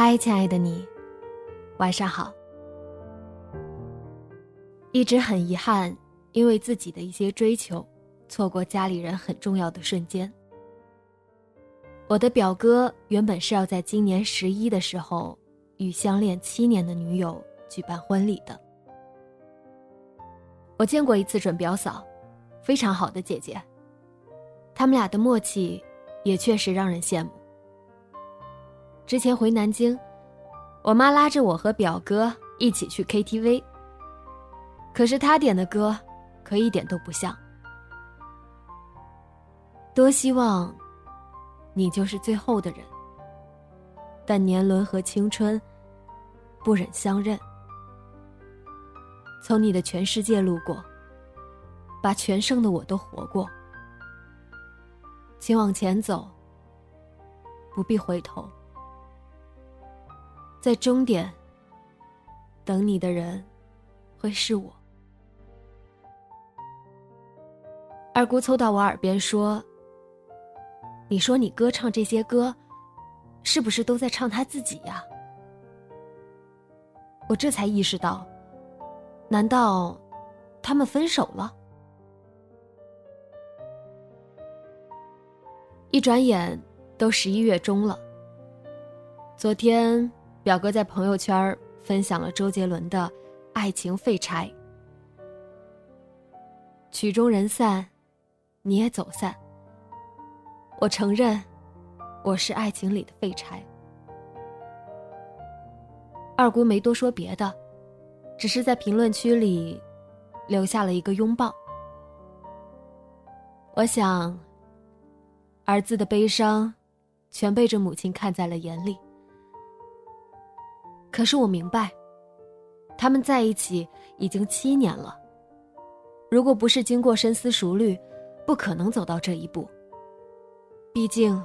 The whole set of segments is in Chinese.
嗨，亲爱的你，晚上好。一直很遗憾，因为自己的一些追求，错过家里人很重要的瞬间。我的表哥原本是要在今年十一的时候，与相恋七年的女友举办婚礼的。我见过一次准表嫂，非常好的姐姐。他们俩的默契，也确实让人羡慕。之前回南京，我妈拉着我和表哥一起去 KTV。可是他点的歌，可一点都不像。多希望，你就是最后的人。但年轮和青春，不忍相认。从你的全世界路过，把全盛的我都活过。请往前走，不必回头。在终点，等你的人，会是我。二姑凑到我耳边说：“你说你哥唱这些歌，是不是都在唱他自己呀？”我这才意识到，难道他们分手了？一转眼都十一月中了。昨天。表哥在朋友圈分享了周杰伦的《爱情废柴》，曲终人散，你也走散。我承认，我是爱情里的废柴。二姑没多说别的，只是在评论区里留下了一个拥抱。我想，儿子的悲伤，全被这母亲看在了眼里。可是我明白，他们在一起已经七年了。如果不是经过深思熟虑，不可能走到这一步。毕竟，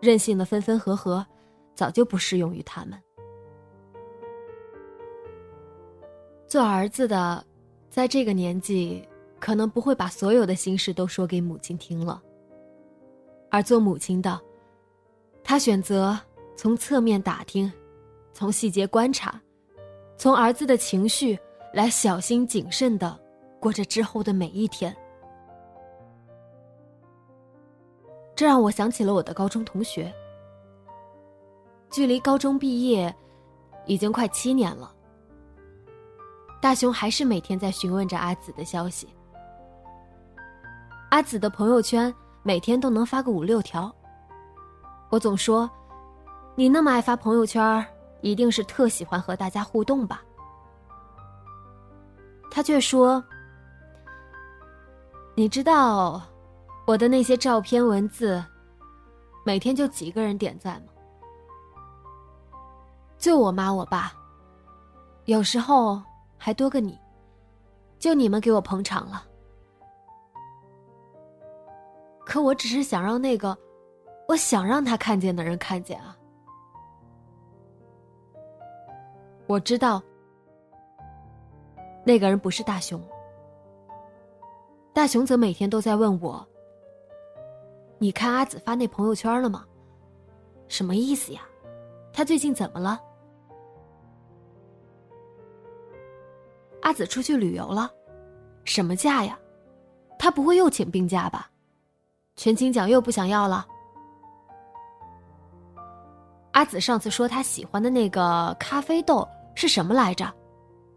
任性的分分合合，早就不适用于他们。做儿子的，在这个年纪，可能不会把所有的心事都说给母亲听了。而做母亲的，她选择从侧面打听。从细节观察，从儿子的情绪来小心谨慎的过着之后的每一天。这让我想起了我的高中同学。距离高中毕业已经快七年了，大雄还是每天在询问着阿紫的消息。阿紫的朋友圈每天都能发个五六条。我总说，你那么爱发朋友圈。一定是特喜欢和大家互动吧？他却说：“你知道我的那些照片、文字，每天就几个人点赞吗？就我妈、我爸，有时候还多个你，就你们给我捧场了。可我只是想让那个我想让他看见的人看见啊。”我知道，那个人不是大雄。大雄则每天都在问我：“你看阿紫发那朋友圈了吗？什么意思呀？他最近怎么了？阿紫出去旅游了，什么假呀？他不会又请病假吧？全勤奖又不想要了？”阿紫上次说她喜欢的那个咖啡豆。是什么来着？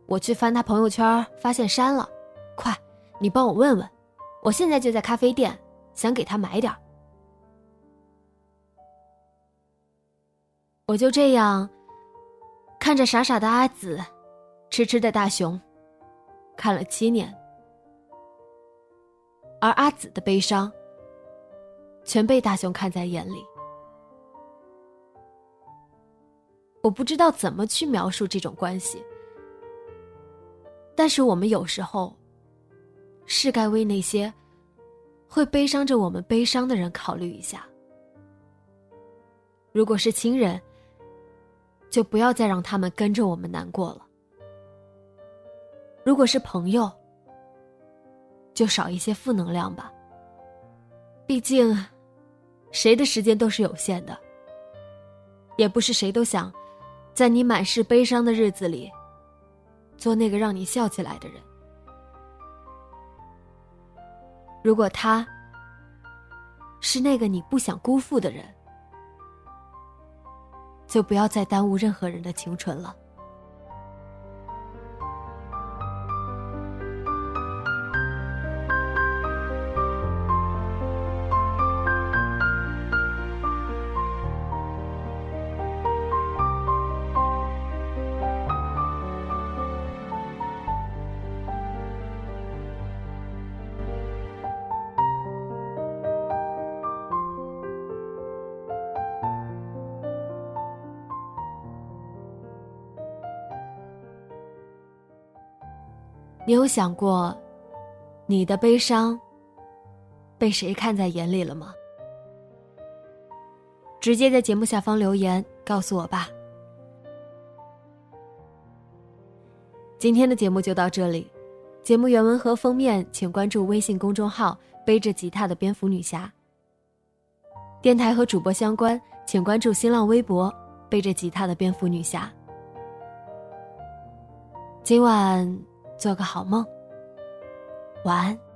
我去翻他朋友圈，发现删了。快，你帮我问问，我现在就在咖啡店，想给他买点我就这样看着傻傻的阿紫，痴痴的大熊，看了七年，而阿紫的悲伤全被大熊看在眼里。我不知道怎么去描述这种关系，但是我们有时候是该为那些会悲伤着我们悲伤的人考虑一下。如果是亲人，就不要再让他们跟着我们难过了；如果是朋友，就少一些负能量吧。毕竟，谁的时间都是有限的，也不是谁都想。在你满是悲伤的日子里，做那个让你笑起来的人。如果他是那个你不想辜负的人，就不要再耽误任何人的青春了。你有想过，你的悲伤被谁看在眼里了吗？直接在节目下方留言告诉我吧。今天的节目就到这里，节目原文和封面请关注微信公众号“背着吉他的蝙蝠女侠”。电台和主播相关，请关注新浪微博“背着吉他的蝙蝠女侠”。今晚。做个好梦，晚安。